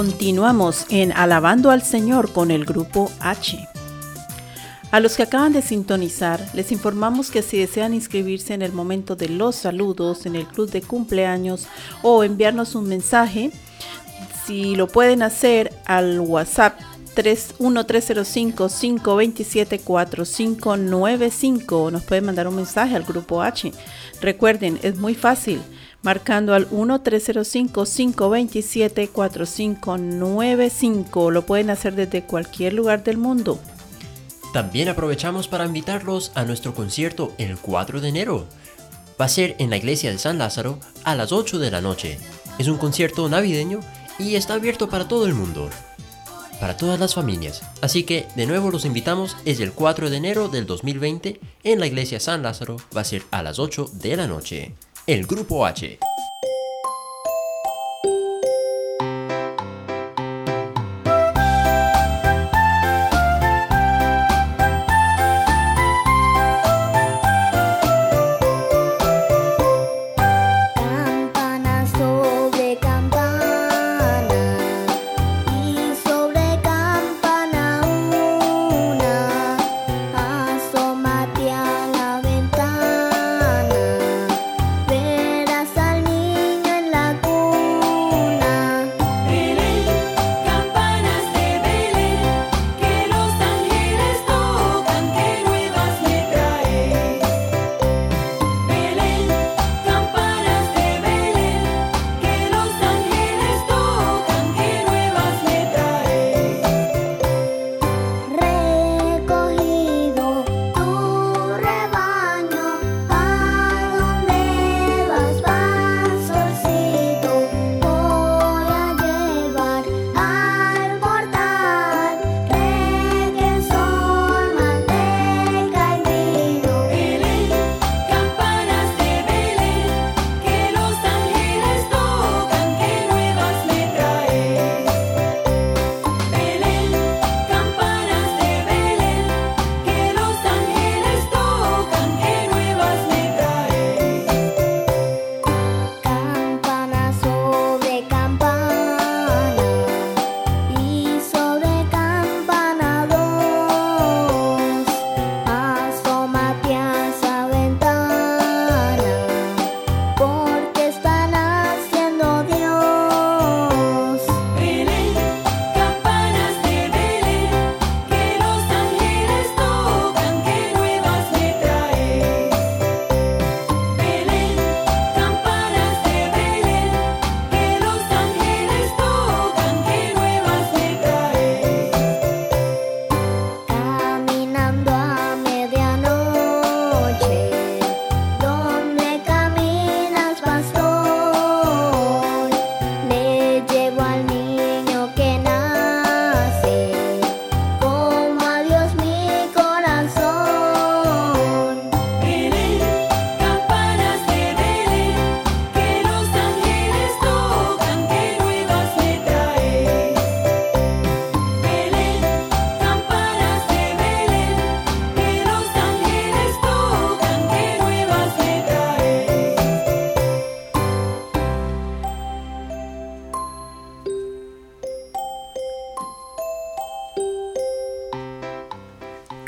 Continuamos en Alabando al Señor con el grupo H. A los que acaban de sintonizar, les informamos que si desean inscribirse en el momento de los saludos en el club de cumpleaños o enviarnos un mensaje, si lo pueden hacer al WhatsApp 1327-4595 nos pueden mandar un mensaje al grupo H. Recuerden, es muy fácil marcando al 1305-527-4595. Lo pueden hacer desde cualquier lugar del mundo. También aprovechamos para invitarlos a nuestro concierto el 4 de enero. Va a ser en la iglesia de San Lázaro a las 8 de la noche. Es un concierto navideño y está abierto para todo el mundo, para todas las familias. Así que de nuevo los invitamos, es el 4 de enero del 2020 en la iglesia San Lázaro, va a ser a las 8 de la noche el Grupo H.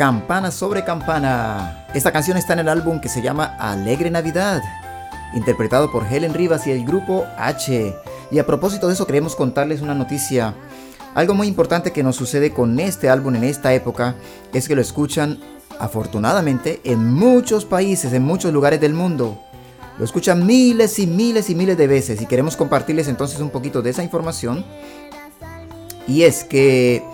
Campana sobre Campana. Esta canción está en el álbum que se llama Alegre Navidad, interpretado por Helen Rivas y el grupo H. Y a propósito de eso queremos contarles una noticia. Algo muy importante que nos sucede con este álbum en esta época es que lo escuchan afortunadamente en muchos países, en muchos lugares del mundo. Lo escuchan miles y miles y miles de veces y queremos compartirles entonces un poquito de esa información. Y es que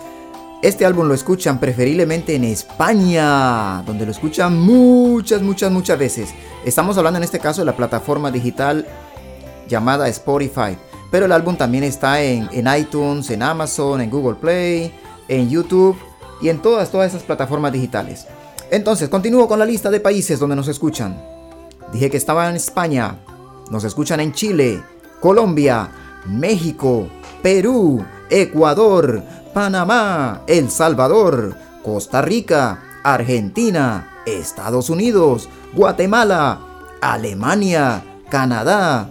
este álbum lo escuchan preferiblemente en España, donde lo escuchan muchas, muchas, muchas veces. Estamos hablando en este caso de la plataforma digital llamada Spotify. Pero el álbum también está en, iTunes, en Amazon, en Google Play, en YouTube y en todas, todas esas plataformas digitales. Entonces, continúo con la lista de países donde nos escuchan. Dije que estaba en España, nos escuchan en Chile, Colombia, México, Perú, Ecuador, Panamá, El Salvador, Costa Rica, Argentina, Estados Unidos, Guatemala, Alemania, Canadá,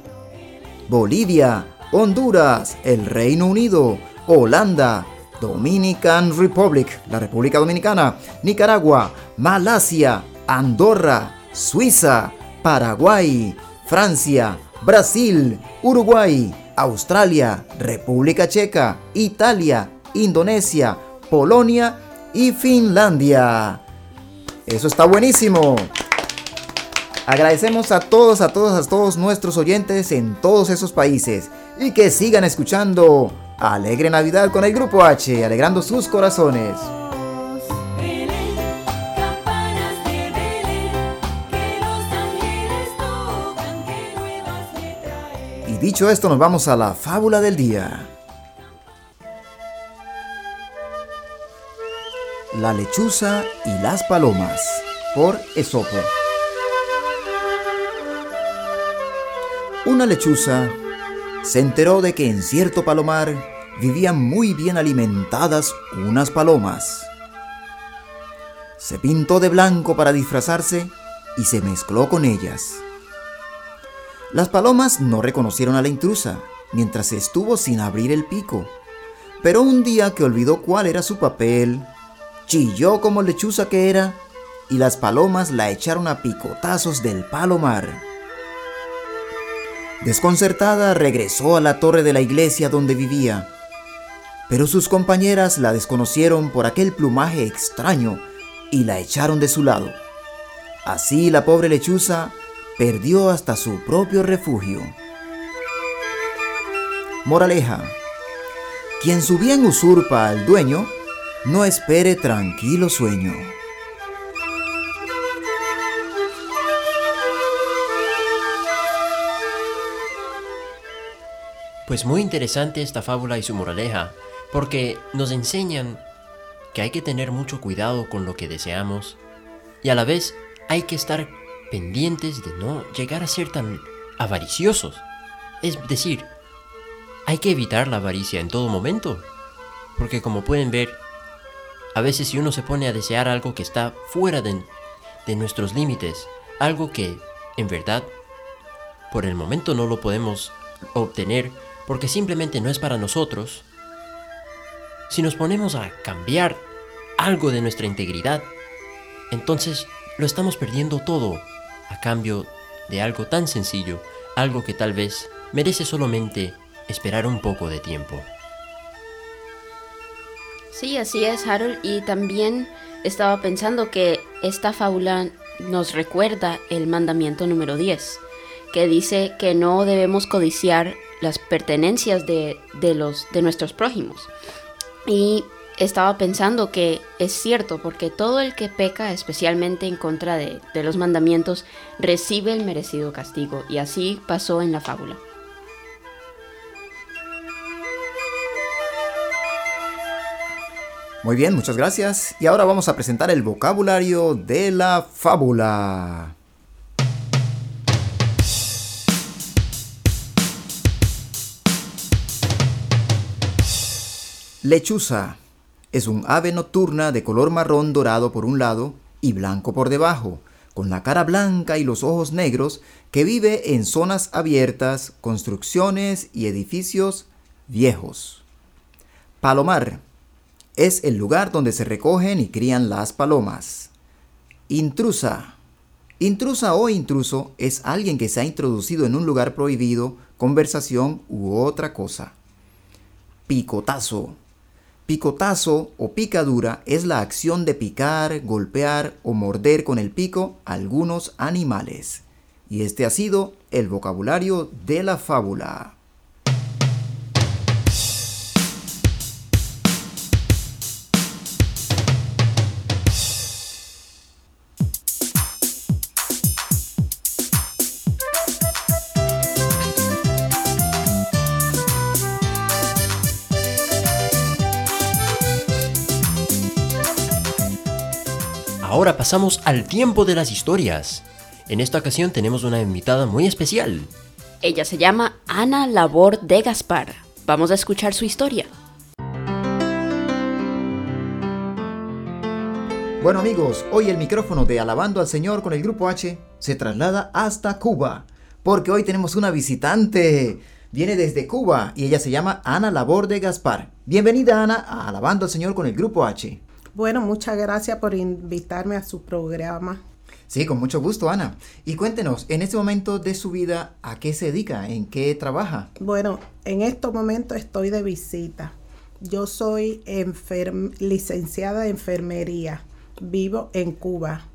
Bolivia, Honduras, el Reino Unido, Holanda, Dominican Republic, la República Dominicana, Nicaragua, Malasia, Andorra, Suiza, Paraguay, Francia, Brasil, Uruguay, Australia, República Checa, Italia, Indonesia, Polonia y Finlandia. Eso está buenísimo. Agradecemos a todos, a todos, a todos nuestros oyentes en todos esos países y que sigan escuchando Alegre Navidad con el Grupo H, alegrando sus corazones. Y dicho esto, nos vamos a la fábula del día. La lechuza y las palomas, por Esopo. Una lechuza se enteró de que en cierto palomar vivían muy bien alimentadas unas palomas. Se pintó de blanco para disfrazarse y se mezcló con ellas. Las palomas no reconocieron a la intrusa mientras estuvo sin abrir el pico, pero un día que olvidó cuál era su papel, chilló como lechuza que era y las palomas la echaron a picotazos del palomar. Desconcertada, regresó a la torre de la iglesia donde vivía, pero sus compañeras la desconocieron por aquel plumaje extraño y la echaron de su lado. Así la pobre lechuza perdió hasta su propio refugio. Moraleja. Quien su bien usurpa al dueño, no espere tranquilo sueño. Pues muy interesante esta fábula y su moraleja, porque nos enseñan que hay que tener mucho cuidado con lo que deseamos y a la vez hay que estar pendientes de no llegar a ser tan avariciosos. Es decir, hay que evitar la avaricia en todo momento, porque como pueden ver, a veces si uno se pone a desear algo que está fuera de, nuestros límites, algo que en verdad por el momento no lo podemos obtener porque simplemente no es para nosotros, si nos ponemos a cambiar algo de nuestra integridad, entonces lo estamos perdiendo todo a cambio de algo tan sencillo, algo que tal vez merece solamente esperar un poco de tiempo. Sí, así es, Harold. Y también estaba pensando que esta fábula nos recuerda el mandamiento número 10, que dice que no debemos codiciar las pertenencias de, los, de nuestros prójimos. Y estaba pensando que es cierto, porque todo el que peca, especialmente en contra de, de los mandamientos, recibe el merecido castigo. Y así pasó en la fábula. Muy bien, muchas gracias. Y ahora vamos a presentar el vocabulario de la fábula. Lechuza es un ave nocturna de color marrón dorado por un lado y blanco por debajo, con la cara blanca y los ojos negros, que vive en zonas abiertas, construcciones y edificios viejos. Palomar es el lugar donde se recogen y crían las palomas. Intrusa. Intrusa o intruso es alguien que se ha introducido en un lugar prohibido, conversación u otra cosa. Picotazo Picotazo o picadura es la acción de picar, golpear o morder con el pico algunos animales. Y este ha sido el vocabulario de la fábula. Ahora pasamos al tiempo de las historias. En esta ocasión tenemos una invitada muy especial. Ella se llama Ana Labor de Gaspar. Vamos a escuchar su historia. Bueno amigos, hoy el micrófono de Alabando al Señor con el Grupo H se traslada hasta Cuba, porque hoy tenemos una visitante. Viene desde Cuba y ella se llama Ana Labor de Gaspar. Bienvenida Ana a Alabando al Señor con el Grupo H. Bueno, muchas gracias por invitarme a su programa. Sí, con mucho gusto, Ana. Y cuéntenos, en este momento de su vida, ¿a qué se dedica? ¿En qué trabaja? Bueno, en estos momentos estoy de visita. Yo soy licenciada de enfermería. Vivo en Cuba.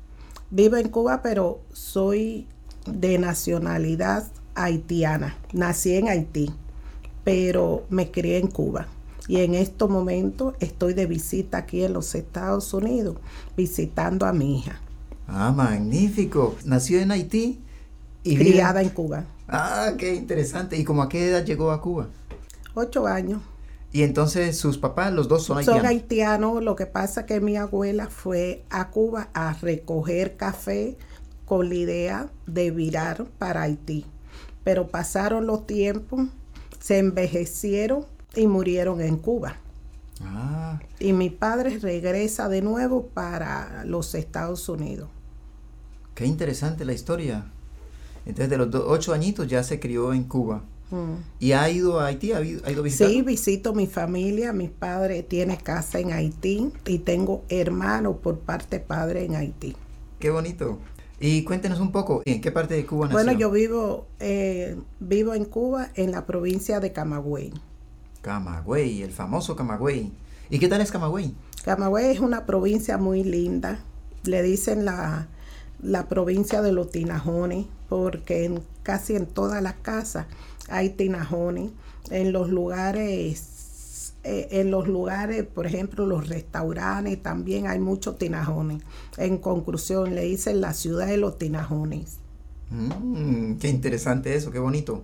Vivo en Cuba, pero soy de nacionalidad haitiana. Nací en Haití, pero me crié en Cuba. Y en estos momentos estoy de visita aquí en los Estados Unidos, visitando a mi hija. Ah, magnífico. Nació en Haití y criada en Cuba. Ah, qué interesante. ¿Y cómo a qué edad llegó a Cuba? Ocho años. Y entonces sus papás, los dos son haitianos. Son haitianos. Lo que pasa es que mi abuela fue a Cuba a recoger café con la idea de virar para Haití. Pero pasaron los tiempos, se envejecieron y murieron en Cuba. Ah. Y mi padre regresa de nuevo para los Estados Unidos. Qué interesante la historia. Entonces, de los ocho añitos ya se crió en Cuba. Mm. ¿Y ha ido a Haití? ¿Ha ido, a visitar? Sí, visito mi familia. Mi padre tiene casa en Haití y tengo hermanos por parte padre en Haití. Qué bonito. Y cuéntenos un poco, ¿en qué parte de Cuba nació? Bueno, yo vivo, eh, vivo en Cuba, en la provincia de Camagüey. Camagüey, el famoso Camagüey. ¿Y qué tal es Camagüey? Camagüey es una provincia muy linda. Le dicen la, la provincia de los tinajones, porque en, casi en todas las casas hay tinajones. En los lugares, eh, en los lugares, por ejemplo, los restaurantes, también hay muchos tinajones. En conclusión, le dicen la ciudad de los tinajones. Mm, qué interesante eso, qué bonito.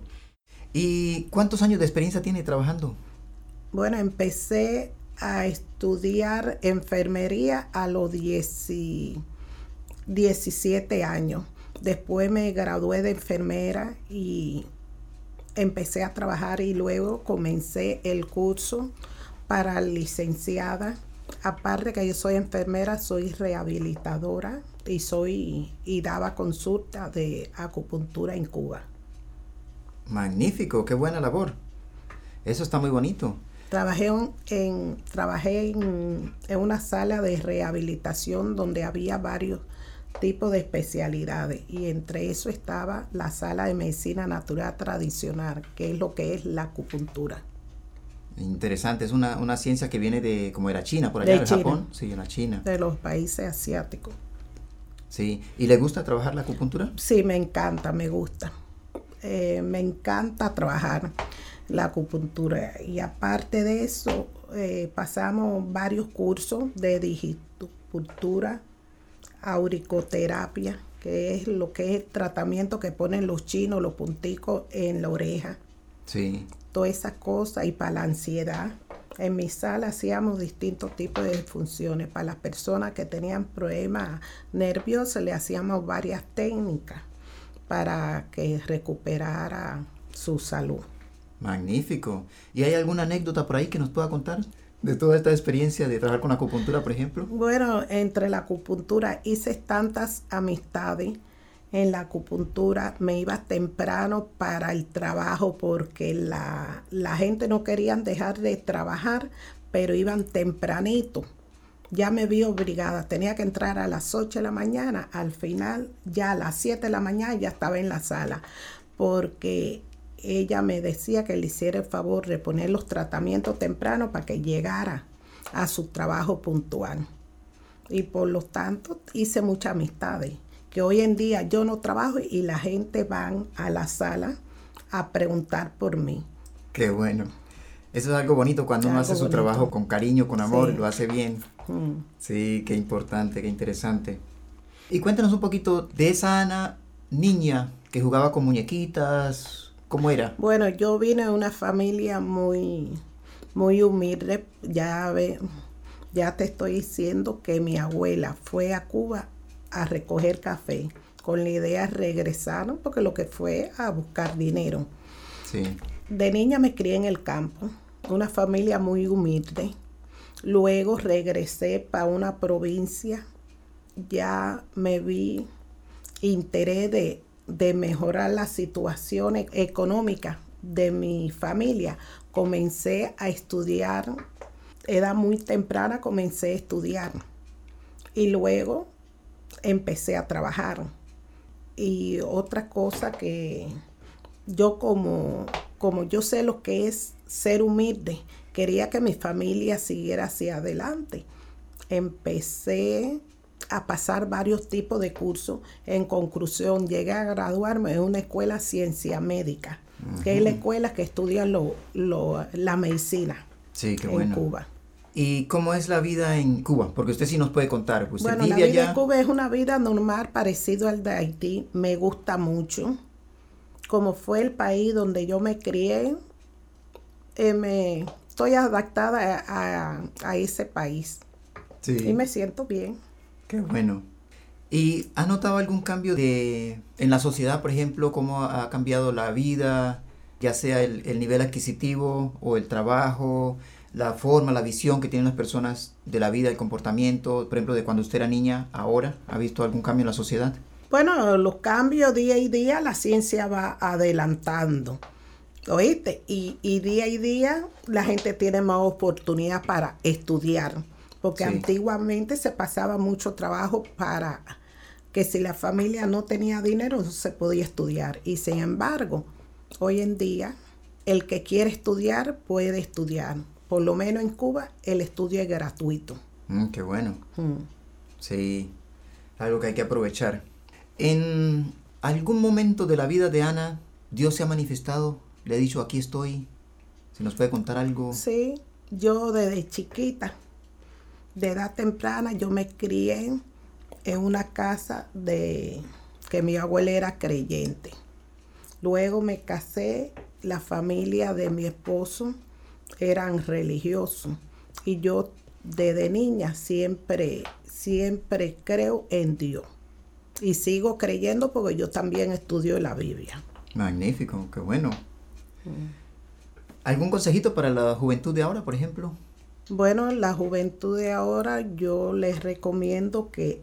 ¿Y cuántos años de experiencia tiene trabajando? Bueno, empecé a estudiar enfermería a los 17 años. Después me gradué de enfermera y empecé a trabajar y luego comencé el curso para licenciada. Aparte que yo soy enfermera, soy rehabilitadora y soy y daba consulta de acupuntura en Cuba. Magnífico, qué buena labor. Eso está muy bonito. Trabajé en, trabajé en, una sala de rehabilitación donde había varios tipos de especialidades y entre eso estaba la sala de medicina natural tradicional, que es lo que es la acupuntura. Interesante, es una, ciencia que viene de, como era China, por allá de, Japón. Sí, en la China. De los países asiáticos. Sí, ¿y le gusta trabajar la acupuntura? Sí, me encanta, me gusta. Eh, me encanta trabajar la acupuntura. Y aparte de eso, eh, pasamos varios cursos de digitocultura, auricoterapia, que es lo que es el tratamiento que ponen los chinos, los punticos en la oreja. Sí. Todas esas cosas. Y para la ansiedad. En mi sala hacíamos distintos tipos de funciones. Para las personas que tenían problemas nerviosos, le hacíamos varias técnicas para que recuperara su salud. Magnífico. ¿Y hay alguna anécdota por ahí que nos pueda contar? de toda esta experiencia de trabajar con acupuntura, por ejemplo? Bueno, entre la acupuntura hice tantas amistades. En la acupuntura me iba temprano para el trabajo porque la, la gente no quería dejar de trabajar, pero iban tempranito. Ya me vi obligada, tenía que entrar a las 8 de la mañana, al final ya a las 7 de la mañana ya estaba en la sala, porque ella me decía que le hiciera el favor de poner los tratamientos temprano para que llegara a su trabajo puntual. Y por lo tanto hice muchas amistades, que hoy en día yo no trabajo y la gente van a la sala a preguntar por mí. Qué bueno. Eso es algo bonito cuando uno hace su trabajo con cariño, con amor, y lo hace bien. Mm. Sí, qué importante, qué interesante. Y cuéntanos un poquito de esa Ana niña que jugaba con muñequitas, ¿Cómo era? Bueno, yo vine de una familia muy, muy humilde. Ya, ve, ya te estoy diciendo que mi abuela fue a Cuba a recoger café con la idea de regresar, porque lo que fue a buscar dinero. Sí. De niña me crié en el campo, una familia muy humilde. Luego regresé para una provincia, ya me vi interés de de mejorar la situación económica de mi familia, comencé a estudiar edad muy temprana comencé a estudiar y luego empecé a trabajar. Y otra cosa que yo como, como yo sé lo que es ser humilde, quería que mi familia siguiera hacia adelante. Empecé a pasar varios tipos de cursos. En conclusión, llegué a graduarme en una escuela ciencia médica, que es la escuela que estudia lo, la medicina sí, qué en Cuba. ¿Y cómo es la vida en Cuba? Porque usted sí nos puede contar. bueno, la vida en Cuba es una vida normal, parecido al de Haití. Me gusta mucho. Como fue el país donde yo me crié, eh, me estoy adaptada a, ese país. Sí. Y me siento bien. Qué bueno. ¿Y ha notado algún cambio de, en la sociedad, por ejemplo, cómo ha cambiado la vida, ya sea el, el nivel adquisitivo o el trabajo? la forma, la visión que tienen las personas de la vida, el comportamiento, por ejemplo, de cuando usted era niña, ahora, ¿ha visto algún cambio en la sociedad? Bueno, los cambios día y día la ciencia va adelantando. ¿Oíste? Y, y día y día la gente tiene más oportunidad para estudiar. Porque antiguamente se pasaba mucho trabajo para que si la familia no tenía dinero no se podía estudiar. Y sin embargo, hoy en día el que quiere estudiar puede estudiar por lo menos en Cuba, el estudio es gratuito. Mm, qué bueno. Mm. Sí, algo que hay que aprovechar. En algún momento de la vida de Ana, Dios se ha manifestado, le ha dicho, aquí estoy. ¿Se nos puede contar algo? Sí, yo desde chiquita, de edad temprana, yo me crié en una casa de que mi abuela era creyente. Luego me casé, la familia de mi esposo eran religiosos. Y yo desde niña siempre, siempre creo en Dios. Y sigo creyendo porque yo también estudio la Biblia. Magnífico, qué bueno. ¿Algún consejito para la juventud de ahora, por ejemplo? Bueno, la juventud de ahora yo les recomiendo que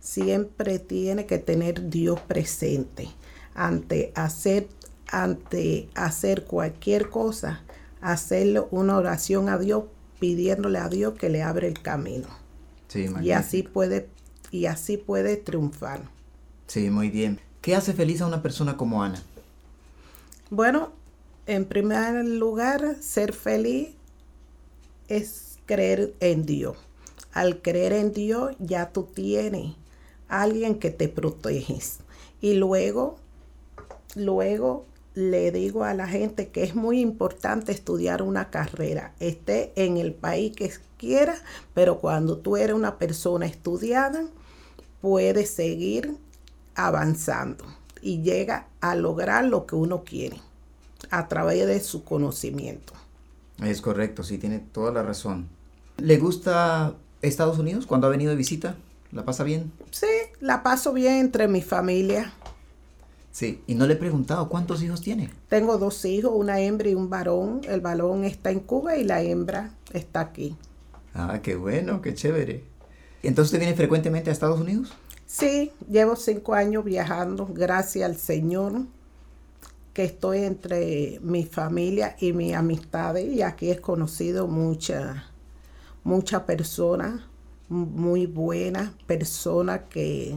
siempre tiene que tener Dios presente ante hacer ante hacer cualquier cosa hacerle una oración a Dios pidiéndole a Dios que le abre el camino. Sí, y así puede y así puede triunfar. Sí, muy bien. ¿Qué hace feliz a una persona como Ana? Bueno, en primer lugar, ser feliz es creer en Dios. Al creer en Dios ya tú tienes alguien que te proteges. Y luego, luego le digo a la gente que es muy importante estudiar una carrera, esté en el país que quiera, pero cuando tú eres una persona estudiada, puedes seguir avanzando y llega a lograr lo que uno quiere a través de su conocimiento. Es correcto, sí, tiene toda la razón. ¿Le gusta Estados Unidos cuando ha venido de visita? ¿La pasa bien? Sí, la paso bien entre mi familia. Sí, y no le he preguntado cuántos hijos tiene. Tengo dos hijos, una hembra y un varón. El varón está en Cuba y la hembra está aquí. Ah, qué bueno, qué chévere. ¿Entonces usted viene frecuentemente a Estados Unidos? Sí, llevo cinco años viajando, gracias al Señor, que estoy entre mi familia y mis amistades y aquí he conocido muchas mucha personas muy buenas, personas que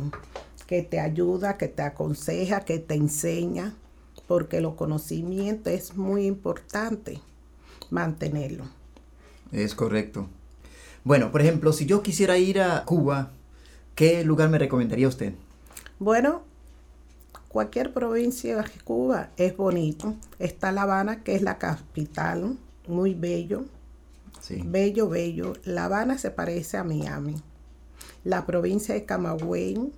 que te ayuda, que te aconseja, que te enseña, porque los conocimientos es muy importante mantenerlo. Es correcto. Bueno, por ejemplo, si yo quisiera ir a Cuba, ¿qué lugar me recomendaría usted? Bueno, cualquier provincia de Cuba es bonito. Está La Habana, que es la capital, muy bello. Sí. Bello, bello. La Habana se parece a Miami. La provincia de Camagüey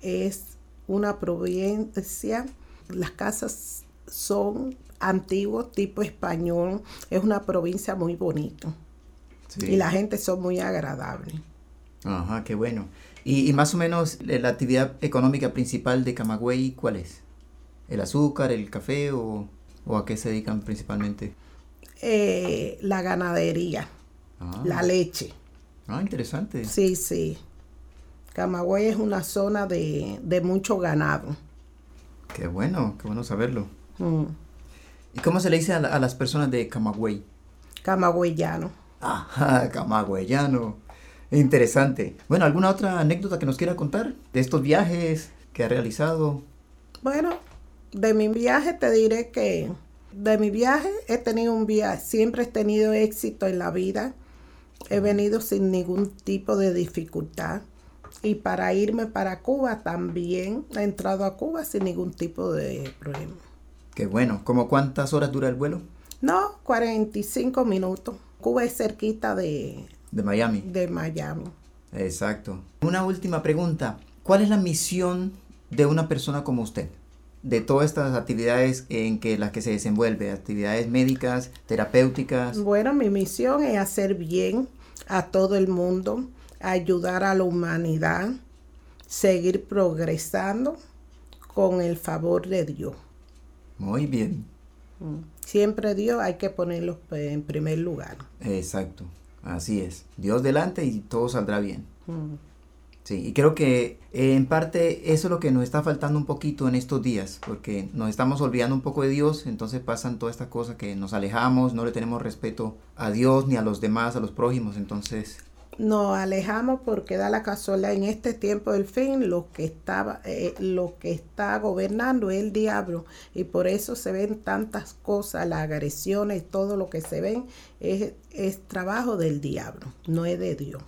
es una provincia, las casas son antiguos, tipo español, es una provincia muy bonita. Y la gente son muy agradable. Ajá, qué bueno. Y, más o menos eh, la actividad económica principal de Camagüey, ¿cuál es? ¿El azúcar, el café o, a qué se dedican principalmente? Eh, la ganadería, ah. la leche. Ah, interesante. Sí, sí. Camagüey es una zona de, mucho ganado. Qué bueno, qué bueno saberlo. Mm. ¿Y cómo se le dice a, las personas de Camagüey? Camagüeyano. Ajá, camagüeyano. Interesante. Bueno, ¿alguna otra anécdota que nos quiera contar de estos viajes que ha realizado? Bueno, de mi viaje te diré que de mi viaje he tenido un viaje, siempre he tenido éxito en la vida. He venido sin ningún tipo de dificultad. Y para irme para Cuba también he entrado a Cuba sin ningún tipo de problema. Qué bueno. ¿Cómo cuántas horas dura el vuelo? No, 45 minutos. Cuba es cerquita de, De Miami. de Miami. Exacto. Una última pregunta. ¿Cuál es la misión de una persona como usted? De todas estas actividades en que las que se desenvuelve, actividades médicas, terapéuticas. Bueno, mi misión es hacer bien a todo el mundo, ayudar a la humanidad, seguir progresando con el favor de Dios. Muy bien. Siempre Dios hay que ponerlo en primer lugar. Exacto. Así es. Dios delante y todo saldrá bien. Mm. Sí, y creo que eh, en parte eso es lo que nos está faltando un poquito en estos días, porque nos estamos olvidando un poco de Dios, entonces pasan todas estas cosas que nos alejamos, no le tenemos respeto a Dios ni a los demás, a los prójimos, entonces Nos alejamos porque da la casualidad en este tiempo del fin lo que estaba eh, lo que está gobernando es el diablo y por eso se ven tantas cosas, las agresiones, todo lo que se ven es, es trabajo del diablo, no es de Dios.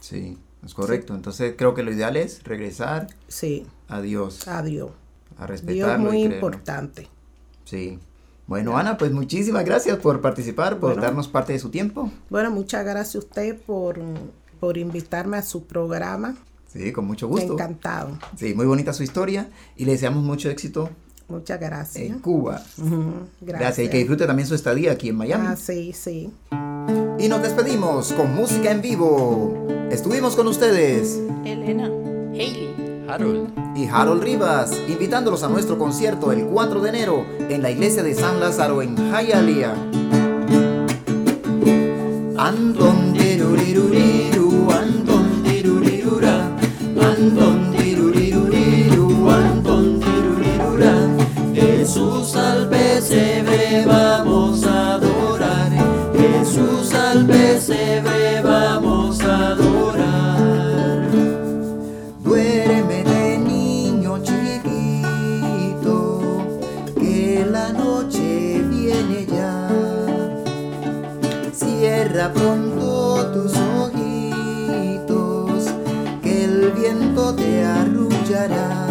sí, es correcto. Entonces creo que lo ideal es regresar Sí, a Dios, a Dios. a Dios respetarlo. muy y creerlo. importante. Sí. Bueno, Ana, pues muchísimas gracias por participar, por Bueno. darnos parte de su tiempo. Bueno, muchas gracias a usted por, por invitarme a su programa. Sí, con mucho gusto. Encantado. Sí, muy bonita su historia y le deseamos mucho éxito Muchas gracias. en Cuba. Ujú, Gracias. y que disfrute también su estadía aquí en Miami. Ah, sí, sí. Y nos despedimos con música en vivo. Estuvimos con ustedes Elena. Hailey. Harold. Y Harold Rivas, invitándolos a nuestro concierto el 4 de enero en la iglesia de San Lázaro en Hialeah. judge.